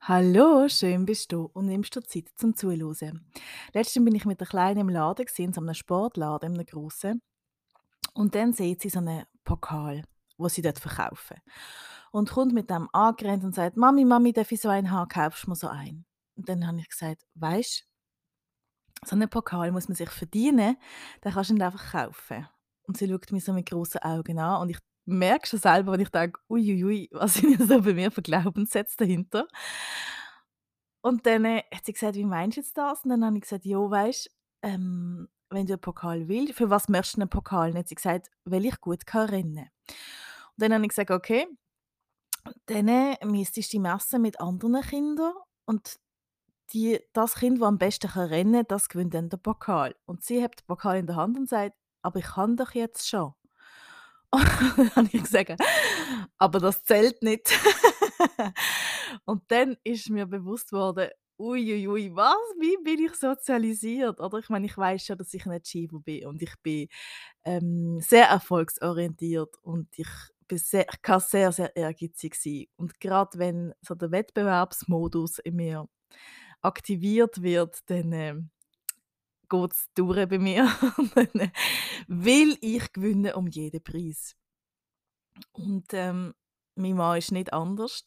Hallo, schön bist du und nimmst dir Zeit zum Zuhören. Letztens bin ich mit der Kleinen im Laden, in so einem Sportladen, in einem grossen. Und dann sieht sie so einen Pokal, wo sie dort verkaufen. Und kommt mit dem angerannt und sagt, Mami, Mami, darf ich so einen haben? Kaufst du mir so einen? Und dann habe ich gesagt, weißt so einen Pokal muss man sich verdienen, den kannst du nicht einfach kaufen. Und sie schaut mich so mit grossen Augen an und ich merke schon selber, wenn ich denke, uiuiui, was sind so bei mir für Glaubenssätze dahinter? Und dann äh, hat sie gesagt: „Wie meinst du jetzt das?“ Und dann habe ich gesagt: „Ja, weisst, ähm, wenn du 'n Pokal willst, für was möchtest du 'nen Pokal?“ Dann hat sie gesagt: „Weil ich gut kann rennen.“ Und dann habe ich gesagt: „Okay, dann äh, müsstest du dich messen mit anderen Kindern und die das Kind, das am besten kann rennen kann, das gewinnt dann den Pokal.“ Und sie hat den Pokal in der Hand und sagt: „Aber ich kann doch jetzt schon.“ Und habe ich gesagt: „Aber das zählt nicht.“ Und dann ist mir bewusst worden: „Ui, ui, was? Wie bin ich sozialisiert?“ Oder ich meine, ich weiß schon, dass ich ein Achiever bin und ich bin, ähm, sehr erfolgsorientiert und ich sehr ich kann sehr, sehr ehrgeizig sein. Und grad wenn so der Wettbewerbsmodus in mir aktiviert wird, dann, ähm, geht's durch bei mir will ich gewinnen um jeden Preis. Und, ähm, mein Mann ist nicht anders.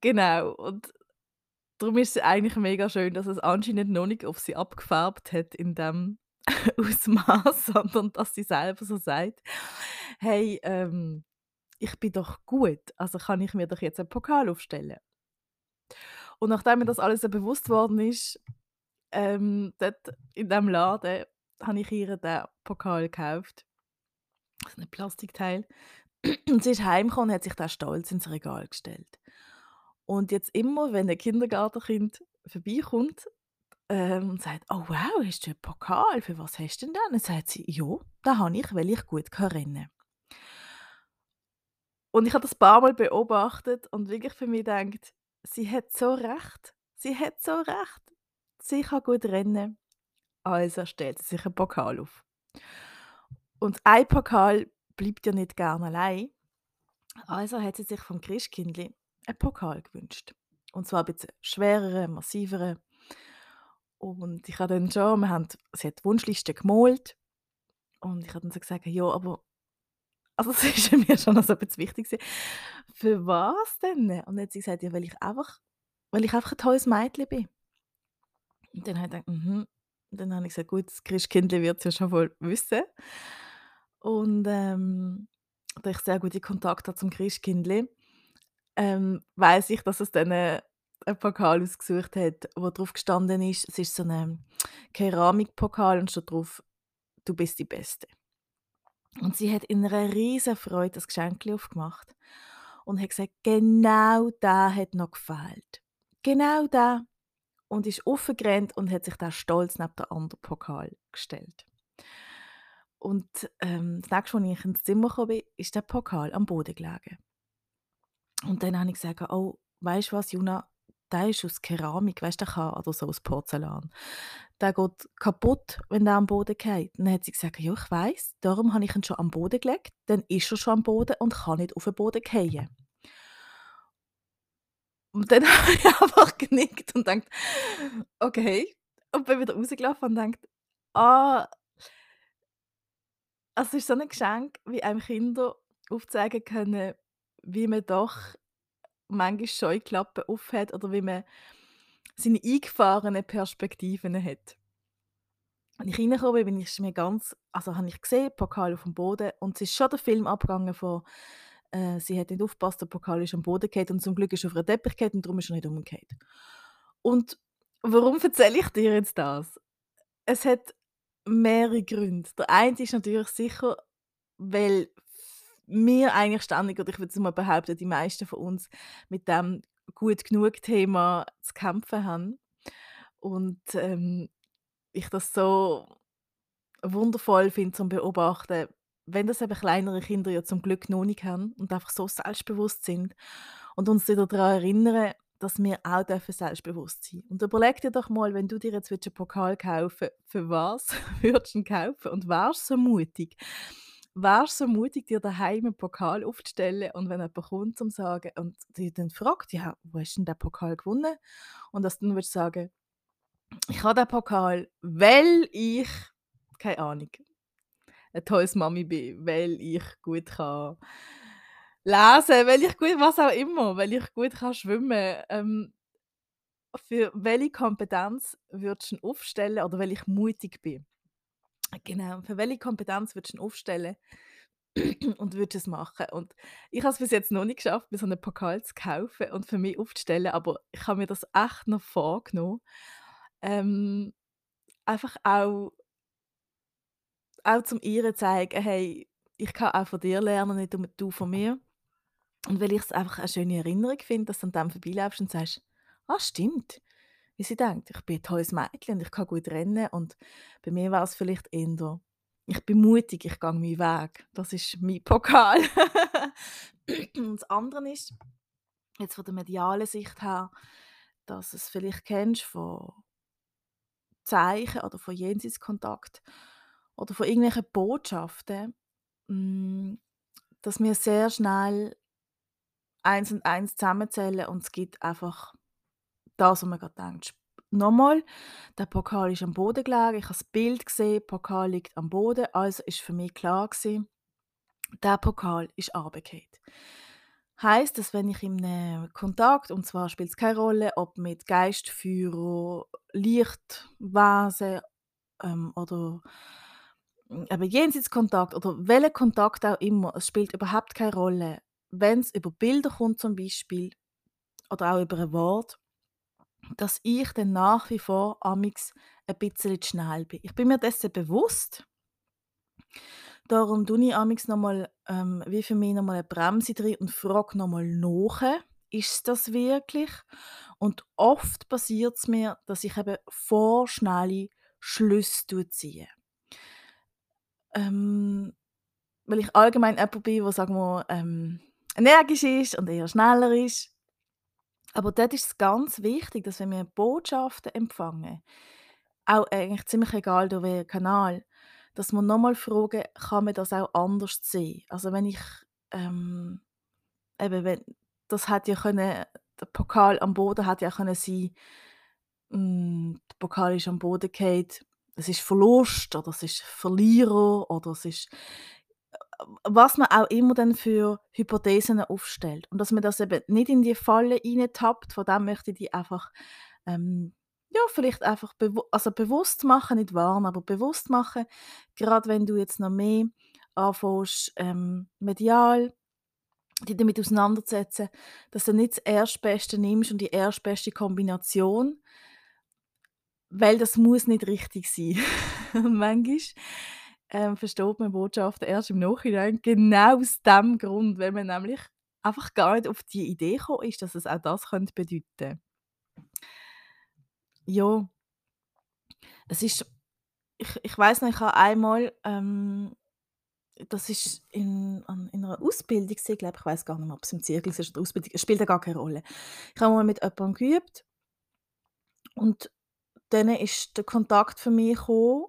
Genau, und darum ist es eigentlich mega schön, dass es anscheinend noch nicht auf sie abgefärbt hat in dem Ausmaß, sondern dass sie selber so sagt: „Hey, ähm, ich bin doch gut, also kann ich mir doch jetzt einen Pokal aufstellen.“ Und nachdem mir das alles so bewusst worden ist, ähm, dort in diesem Laden, habe ich ihr den Pokal gekauft, so 'n Plastikteil. Und sie ist heimgekommen und hat sich den stolz ins Regal gestellt. Und jetzt immer, wenn ein Kindergartenkind vorbeikommt, ähm, und sagt: «Oh wow, hast du einen Pokal? Für was hast du denn den?» Dann sagt sie: «Ja, den habe ich, weil ich gut kann rennen.» Und ich habe das ein paarmal beobachtet und wirklich für mich gedacht: „Sie hat so recht. Sie hat so recht. Sie kann gut rennen, also stellt sie sich einen Pokal auf.“ Und ein Pokal bleibt ja nicht gern allein, also hat sie sich vom Christkindli einen Pokal gewünscht. Und zwar ein bisschen schwereren, massiveren. Und ich habe dann schon wir haben sie hat die Wunschliste gemalt und ich habe dann so gesagt: „Ja, aber“ also es ist mir schon so bisschen wichtig „Für was denn?“ Und dann hat sie gesagt: „Ja, weil ich einfach weil ich einfach ein tolles Mädchen bin.“ Und dann habe ich gedacht: „Mhm.“ Und dann habe ich gesagt: „Gut, das Christkindli wird's ja schon wohl wissen.“ Und, ähm, da ich sehr gute Kontakte zum Christkindli, ähm, weiss ich, dass es dann, äh, 'n Pokal ausgesucht hat, wo drauf gestanden ist es ist so 'ne Keramikpokal und steht drauf: „Du bist die Beste.“ Und sie hat in einer riesen Freude das Geschenkli aufgemacht und hat gesagt: „Genau der hat noch gefehlt. Genau der.“ Und ist raufgerannt und hat sich da stolz neben den anderen Pokal gestellt. Und, ähm, das nächste Mal, als ich ins Zimmer bin, ist der Pokal am Boden gelegen. Und dann habe ich gesagt: „Oh, weißt du was, Juna, der ist aus Keramik, weißt du, der oder so aus Porzellan. Der geht kaputt, wenn der am Boden fällt.“ Dann hat sie gesagt: „Ja, ich weiss, darum habe ich ihn schon am Boden gelegt, dann ist er schon am Boden und kann nicht auf den Boden fallen.“ Und dann habe ich einfach genickt und gedacht: „Okay.“ Und bin wieder rausgelaufen und gedacht: „Ah“ also, es ist so 'n Geschenk, wie einem Kinder aufzeigen können, wie man doch manchmal Scheuklappen aufhat oder wie man seine eingefahrenen Perspektiven hat. Als ich reingekommen bin, bin ich mir ganz also, habe ich gesehen, Pokal aufm Boden und es ist schon der Film abgegangen von, äh, sie hat nicht aufgepasst, der Pokal ist am Boden gefallen und zum Glück ist er auf 'n Teppich gefallen und darum ist er nicht umgekehrt. Und warum erzähle ich dir jetzt das? Es hat mehrere Gründe. Der eine ist natürlich sicher, weil wir eigentlich ständig oder ich würde jetzt mal behaupten, die meisten von uns mit dem Gut-genug-Thema zu kämpfen haben und, ähm, ich das so wundervoll finde zum Beobachten, wenn das eben kleinere Kinder ja zum Glück noch nicht haben und einfach so selbstbewusst sind und uns wieder daran erinnern, dass wir auch dürfen selbstbewusst sein. Und überleg dir doch mal, wenn du dir jetzt willst 'n Pokal kaufen für was würdest du ihn kaufen und wärst so mutig, wärst du so mutig, dir daheim 'n Pokal aufzustellen und wenn jemand kommt zum sagen und dich dann fragt: „Ja, wo hast 'n den Pokal gewonnen?“ Und dass du dann würdest sagen: „Ich habe den Pokal, weil ich“ keine Ahnung, „ein tolles Mami bin, weil ich gut kann lesen, weil ich gut“ was auch immer, weil ich gut kann schwimmen. Ähm, für welche Kompetenz würdest du aufstellen oder weil ich mutig bin? Genau, für welche Kompetenz würdest du aufstellen und würdest es machen? Und ich habe es bis jetzt noch nicht geschafft, mir so 'nen Pokal zu kaufen und für mich aufzustellen, aber ich habe mir das echt noch vorgenommen. Ähm, einfach auch auch zum ihr zeigen: „Hey, ich kann auch von dir lernen, nicht nur du von mir.“ Und weil ich es einfach eine schöne Erinnerung finde, dass du an dem vorbeilaufst und sagst: „Ah, stimmt, wie sie denkt, ich bin ein tolles Mädchen und ich kann gut rennen.“ Und bei mir war es vielleicht eher: „Ich bin mutig, ich gehe meinen Weg.“ Das ist mein Pokal. Und das andere ist, jetzt von der medialen Sicht her, dass du es vielleicht kennst von Zeichen oder von Jenseitskontakt oder von irgendwelchen Botschaften, hm, dass wir sehr schnell eins und eins zusammenzählen und es gibt einfach das, was man gerade denkt. Nochmal, der Pokal ist am Boden gelegen, ich habe das Bild gesehen, der Pokal liegt am Boden, also ist für mich klar gewesen, der Pokal ist runtergefallen. Heisst, dass wenn ich 'nem Kontakt und zwar spielt es keine Rolle, ob mit Geistführer, Lichtwesen, ähm, oder, eben Jenseitskontakt oder welcher Kontakt auch immer, es spielt überhaupt keine Rolle. Wenn es über Bilder kommt zum Beispiel oder auch über ein Wort, dass ich dann nach wie vor amix ein bisschen zu schnell bin. Ich bin mir dessen bewusst. Darum tue ich amix noch mal, ähm, wie für mich noch mal 'ne Bremse drin und frage noch mal nach: „Ist's das wirklich?“ Und oft passiert es mir, dass ich eben vorschnelle Schlüsse ziehe. Ähm, weil ich allgemein jemand bin, der, sagen wir, ähm, energisch ist und eher schneller ist. Aber dort ist es ganz wichtig, dass wenn wir Botschaften empfangen, auch eigentlich ziemlich egal durch welchen Kanal, dass wir noch mal fragen: „Kann man das auch anders sehen?“ Also, wenn ich, ähm eben wenn das hätte ja können der Pokal am Boden hätte ja können sein, hm, der Pokal ist am Boden gefallen, es ist Verlust oder es ist Verlierer oder es ist was man auch immer dann für Hypothesen aufstellt. Und dass man das eben nicht in die Falle reintappt, von dem möchte ich dich einfach, ähm, ja, vielleicht einfach bewu also bewusst machen, nicht warnen, aber bewusst machen, grade wenn du jetzt noch mehr anfängst, ähm, medial dich damit auseinanderzusetzen, dass du nicht das Erstbeste nimmst und die erstbeste Kombination, weil das muss nicht richtig sein. Manchmal, ähm, versteht man Botschaften erst im Nachhinein, genau aus dem Grund, weil man nämlich einfach gar nicht auf die Idee gekommen ist, dass es auch das könnte bedeuten. Ja. Es ist ich ich weiss noch, ich habe einmal, ähm das ist in in einer Ausbildung gewesen, glaube ich, ich weiss gar nicht mehr, ob's im Zirkel ist oder Ausbildung, es spielt ja gar keine Rolle. Ich habe mal mit jemandem geübt und dann ist der Kontakt für mich gekommen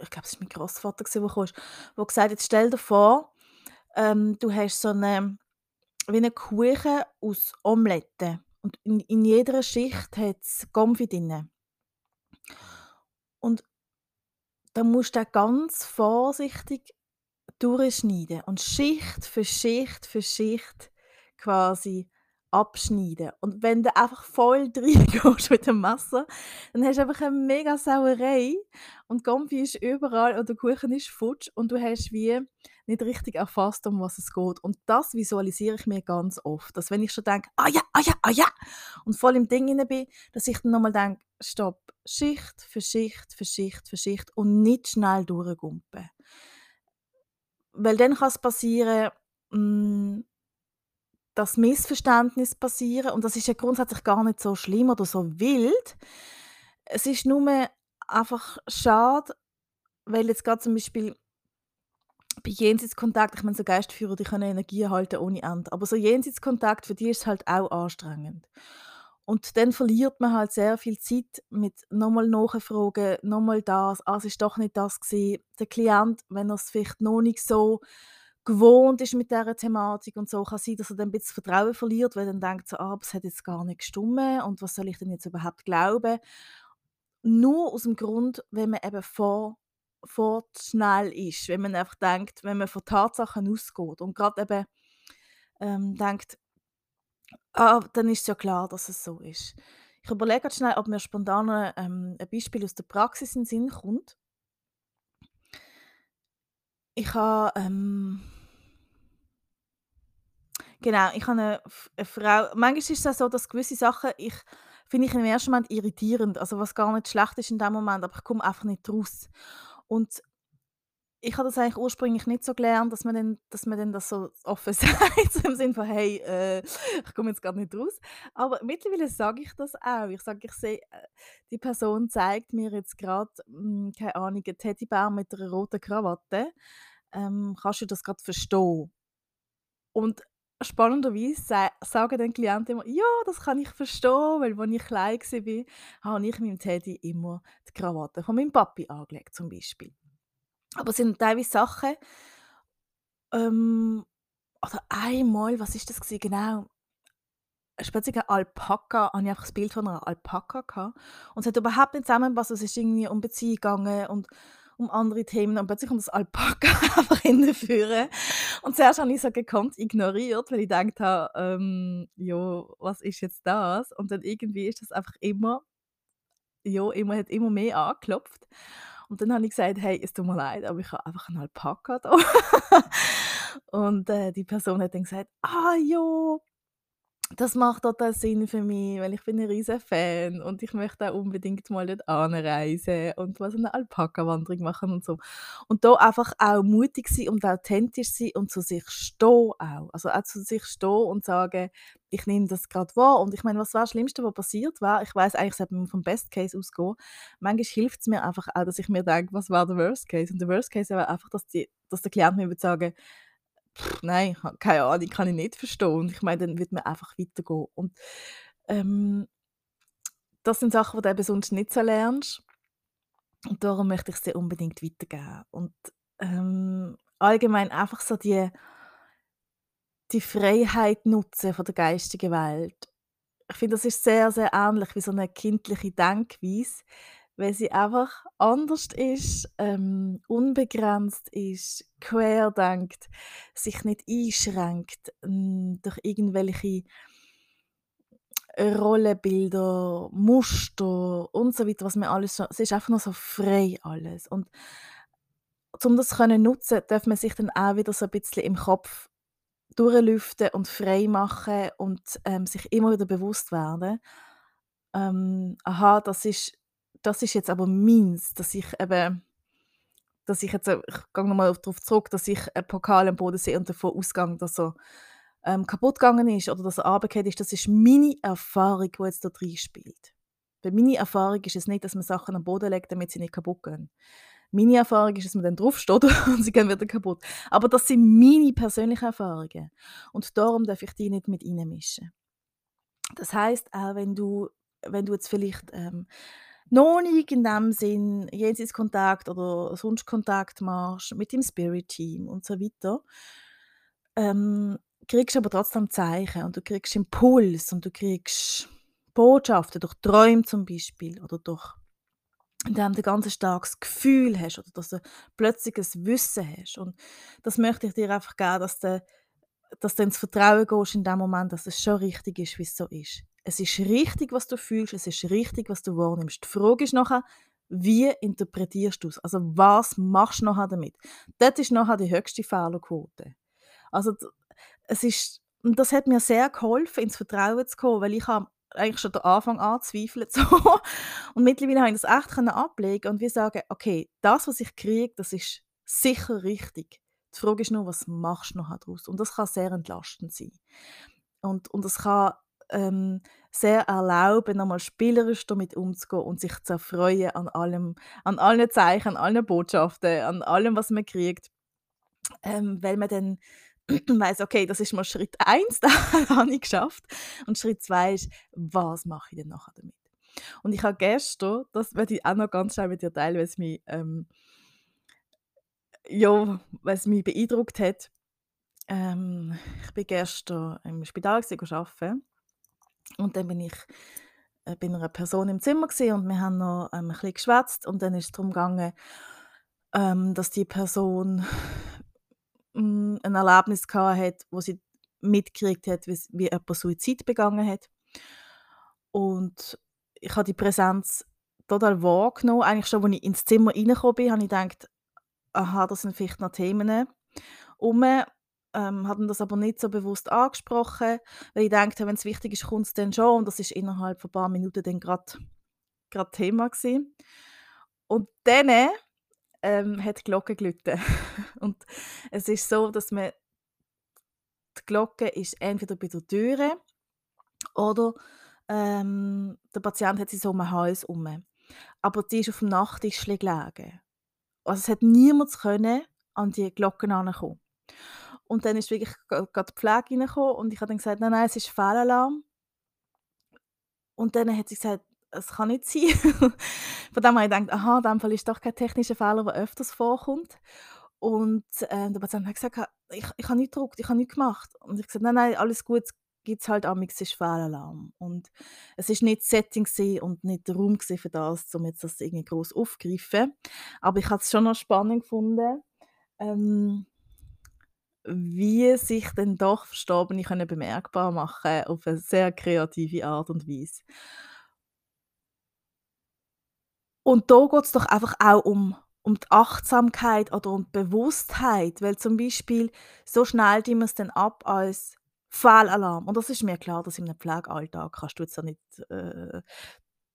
ich glaube, es war mein Grossvater, der ist, der gesagt hat: „Stell dir vor, ähm, du hast so 'ne wie 'n Kuchen aus Omelette und in in jeder Schicht hat's Confit drin.“ Und dann musst du ganz vorsichtig durchschneiden und Schicht für Schicht für Schicht quasi abschneiden. Und wenn du einfach voll reingehst mit dem Messer, dann hast du einfach 'ne mega Sauerei und Confit ist überall und der Kuchen ist futsch und du hast wie nicht richtig erfasst, um was es geht. Und das visualisiere ich mir ganz oft, dass wenn ich schon denke: „Ah ja, ah ja, ah ja!“ und voll im Ding inne bin, dass ich dann noch mal denke: „Stopp, Schicht für Schicht für Schicht für Schicht und nicht schnell durchgumpen.“ Weil dann kann's passieren, hm dass Missverständnisse passieren und das ist ja grundsätzlich gar nicht so schlimm oder so wild. Es ist nur einfach schade, weil jetzt grad zum Beispiel bei Jenseitskontakt ich meine, so Geistführer, die können Energie halten ohne Ende, aber so Jenseitskontakt, für die ist halt auch anstrengend. Und dann verliert man halt sehr viel Zeit mit nochmal nachfragen, nochmal das, ah, es ist doch nicht das gewesen. Der Klient, wenn er es vielleicht noch nicht so gewohnt ist mit dieser Thematik und so, kann sein, dass er dann ein bisschen Vertrauen verliert, weil er dann denkt so, ah, es hat jetzt gar nicht gestimmt und was soll ich denn jetzt überhaupt glauben? Nur aus dem Grund, wenn man eben vor schnell ist, wenn man einfach denkt, wenn man von Tatsachen ausgeht und gerade eben ähm, denkt, ah, dann ist ja klar, dass es so ist. Ich überlege schnell, ob mir spontan ähm, ein Beispiel aus der Praxis in den Sinn kommt. Ich habe ähm genau, ich habe eine, eine Frau manchmal ist es so, dass gewisse Sachen ich finde ich im ersten Moment irritierend, also was gar nicht schlecht ist in dem Moment, aber ich komme einfach nicht raus. Und ich habe das eigentlich ursprünglich nicht so gelernt, dass man dann dass man dann das so offen sagt, im Sinne von: «Hey, äh, ich komme jetzt gerade nicht raus.» Aber mittlerweile sage ich das auch. Ich sage: «Ich sehe, äh, die Person zeigt mir jetzt gerade, hm, keine Ahnung, 'n Teddybär mit einer roten Krawatte. Ähm, kannst du das gerade verstehen?» Und spannenderweise sa sagen dann Klienten immer: «Ja, das kann ich verstehen, weil als ich klein war, habe ich meinem Teddy immer die Krawatte von meinem Papi angelegt», zum Beispiel. Aber es sind teilweise Sachen ähm, oder einmal, was ist das gewesen? Genau, speziell Alpaka, habe ich einfach das Bild von einer Alpaka gehabt und es hat überhaupt nicht zusammengepasst. Es ist irgendwie um Beziehung gegangen und um andere Themen und plötzlich kommt das Alpaka einfach hinterführen. Und zuerst habe ich so gekonnt ignoriert, weil ich gedacht habe, ähm, ja, was ist jetzt das? Und dann irgendwie ist das einfach immer, ja, immer hat immer mehr angeklopft. Und dann habe ich gesagt: «Hey, es tut mir leid, aber ich habe einfach einen Alpaka da.» Und, äh, die Person hat dann gesagt: «Ah ja, das macht total Sinn für mich, weil ich bin 'n riesen Fan und ich möchte auch unbedingt mal dort anreisen und mal so 'ne Alpaka-Wanderung machen und so.» Und da einfach auch mutig sein und authentisch sein und zu sich stehen auch. Also auch zu sich stehen und sagen: «Ich nehme das grad wahr.» Und ich meine, was war das Schlimmste, was passiert war? Ich weiss eigentlich, sollte man vom Best Case ausgehen. Manchmal hilft's mir einfach auch, dass ich mir denke: «Was wäre der Worst Case?» Und der Worst Case wäre einfach, dass die dass der Klient mir würde sagen Nein, keine Ahnung, kann ich nicht verstehen. Ich meine, dann wird man einfach weitergehen. Und, ähm, das sind Sachen, die du eben sonst nicht so lernst. Und darum möchte ich sie unbedingt weitergeben. Und, ähm, allgemein einfach so die die Freiheit nutzen von der geistigen Welt. Ich finde, das ist sehr, sehr ähnlich wie so eine kindliche Denkweise weil sie einfach anders ist, ähm, unbegrenzt ist, quer denkt, sich nicht einschränkt ähm, durch irgendwelche Rollenbilder, Muster und so weiter, was mir alles so, es ist einfach nur so frei alles. Und um das können nutzen, darf man sich dann auch wieder so ein bisschen im Kopf durchlüften und frei machen und ähm, sich immer wieder bewusst werden, ähm, aha, das ist das ist jetzt aber meins, dass ich eben dass ich jetzt, äh, ich gehe nochmal darauf zurück, dass ich einen Pokal am Boden sehe und davon ausgehe, dass er ähm, kaputt gegangen ist oder dass er runtergefallen ist. Das ist meine Erfahrung, die jetzt da spielt. Weil meine Erfahrung ist es nicht, dass man Sachen am Boden legt, damit sie nicht kaputt gehen. Meine Erfahrung ist, dass man dann draufsteht und sie gehen wieder kaputt. Aber das sind meine persönlichen Erfahrungen. Und darum darf ich die nicht mit reinmischen. Das heißt auch wenn du wenn du jetzt vielleicht ähm, noch nicht in dem Sinn Jenseitskontakt oder sonst Kontakt machst mit dem Spirit-Team und so weiter, ähm, kriegst aber trotzdem Zeichen und du kriegst Impuls und du kriegst Botschaften durch Träume zum Beispiel oder durch indem du ganz starkes Gefühl hast oder dass du plötzlich ein Wissen hast. Und das möchte ich dir einfach geben, dass du, dass du ins Vertrauen gehst in dem Moment, dass es schon richtig ist, wie es so ist. Es ist richtig, was du fühlst, es ist richtig, was du wahrnimmst. Die Frage ist nachher, wie interpretierst du es? Also was machst du nachher damit? Das ist nachher die höchste Fehlerquote. Also es ist, und das hat mir sehr geholfen, ins Vertrauen zu kommen, weil ich habe eigentlich schon den Anfang an zweifelt so. und mittlerweile habe ich das echt ablegen und wir sagen, okay, das, was ich kriege, das ist sicher richtig. Die Frage ist nur, was machst du nachher daraus? Und das kann sehr entlastend sein. Und, und das kann ähm, sehr erlauben, nochmal spielerisch damit umzugehen und sich zu erfreuen an allem, an allen Zeichen, an allen Botschaften, an allem, was man kriegt. Ähm, weil man dann weiss, okay, das ist mal Schritt 1, da habe ich geschafft. Und Schritt 2 ist, was mache ich denn nachher damit? Und ich habe gestern, das werde ich auch noch ganz schnell mit dir teilen, weil es mich, ähm, ja, weil es mich beeindruckt hat. Ähm, ich bin gestern im Spital arbeiten und dann bin ich äh, bei einer Person im Zimmer und wir haben noch ähm, ein bisschen geschwätzt und dann ist es darum gegangen, ähm, dass die Person hm, ein Erlebnis hat, wo sie mitgekriegt hat, wie, wie jemand Suizid begangen hat. Und ich habe die Präsenz total wahrgenommen. Eigentlich schon, als ich ins Zimmer reingekommen bin, habe ich gedacht, aha, das sind vielleicht noch Themen um. Ähm, hatten das aber nicht so bewusst angesprochen, weil ich dachte, wenn es wichtig ist, kommt es dann schon. Und das ist innerhalb von ein paar Minuten dann gerade Thema gewesen. Und dann ähm, hat die Glocke geläutet. Und es ist so, dass man die Glocke ist entweder bei der Tür oder ähm, der Patient hat sie so um den Hals herum. Aber die ist auf dem Nachttisch gelegen. Also es hat niemand können an die Glocken herankommen. Und dann ist wirklich gerade die Pflege reingekommen und ich habe dann gesagt, nein, nein, es ist Fehlalarm. Und dann hat sie gesagt, es kann nicht sein. Von dem habe ich gedacht, aha, in dem Fall ist doch kein technischer Fehler, der öfters vorkommt. Und äh, der Patient hat gesagt, ich, ich habe nicht gedruckt, ich habe nichts gemacht. Und ich habe gesagt, nein, nein, alles gut, gibt es halt amigs ist Fehlalarm. Und es ist nicht das Setting und nicht der Raum für das, um jetzt das irgendwie groß aufzugreifen. Aber ich habe es schon noch spannend gefunden, ähm, wie sich dann doch Verstorbene können bemerkbar machen auf eine sehr kreative Art und Weise. Und da geht es doch einfach auch um, um die Achtsamkeit oder um die Bewusstheit, weil zum Beispiel so schnell die man es dann ab als Fehlalarm. Und das ist mir klar, dass einem Pflegealltag kannst du jetzt ja nicht äh,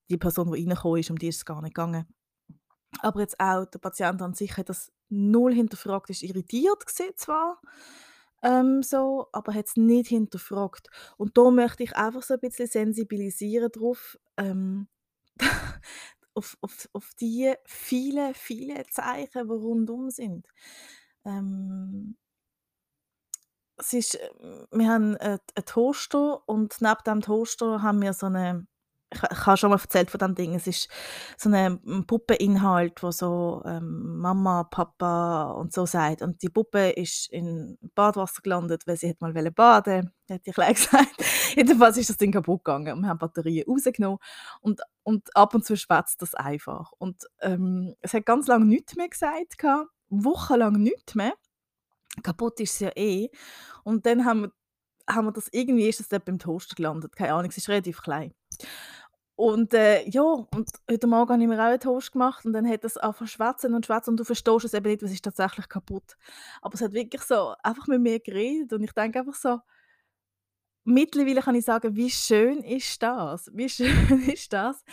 die Person, die reingekommen ist, um die ist es gar nicht gegangen. Aber jetzt auch der Patient an sich hat das null hinterfragt, ist irritiert gewesen zwar, ähm, so, aber hat es nicht hinterfragt. Und da möchte ich einfach so ein bisschen sensibilisieren darauf, ähm, auf, auf, auf die vielen, vielen Zeichen, die rundum sind. Ähm, es ist, äh, wir haben einen Toaster und neben dem Toaster haben wir so eine ich, habe schon mal erzählt von diesem Ding. Es ist so ein Puppeninhalt, wo so ähm, Mama, Papa und so sagt. Und die Puppe ist in Badwasser gelandet, weil sie hat mal baden wollte, hat gleich gesagt. Jedenfalls ist das Ding kaputt gegangen. Wir haben Batterien rausgenommen und, und ab und zu schwätzt das einfach. Und ähm, es hat ganz lange nichts mehr gesagt, wochenlang nichts mehr. Kaputt ist es ja eh. Und dann haben wir, haben wir das irgendwie, ist das dort beim Toaster gelandet. Keine Ahnung, es ist relativ klein. Und äh, ja, und heute Morgen habe ich mir auch einen Toast gemacht und dann hat es angefangen schwätzen und schwätzen und du verstehst es eben nicht, was ist tatsächlich kaputt. Aber es hat wirklich so einfach mit mir geredet und ich denke einfach so, mittlerweile kann ich sagen, wie schön ist das? Wie schön ist das,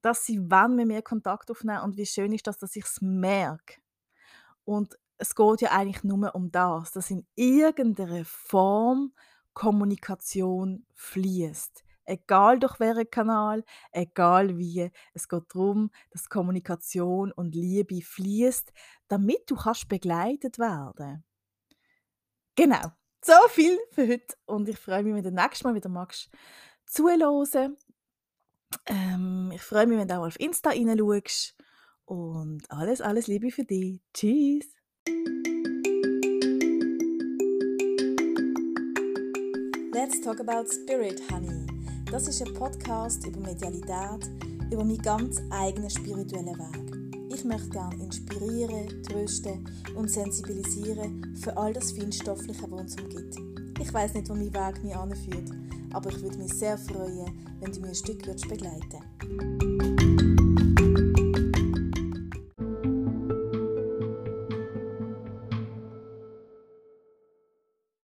dass sie wann mit mir Kontakt aufnehmen und wie schön ist das, dass ich es merke. Und es geht ja eigentlich nur um das, dass in irgendeiner Form Kommunikation fließt egal durch welchen Kanal, egal wie. Es geht darum, dass Kommunikation und Liebe fließt, damit du kannst begleitet werden. Genau. So viel für heute und ich freue mich, wenn du nächstes Mal wieder magst zuhören. Ähm, ich freue mich, wenn du auch auf Insta reinschaust und alles, alles Liebe für dich. Tschüss. Let's talk about spirit, honey. Das ist ein Podcast über Medialität, über meinen ganz eigenen spirituellen Weg. Ich möchte gerne inspirieren, trösten und sensibilisieren für all das Feinstoffliche, was uns umgibt. Ich weiß nicht, wo mein Weg mich anführt, aber ich würde mich sehr freuen, wenn du mir ein Stück begleiten würdest.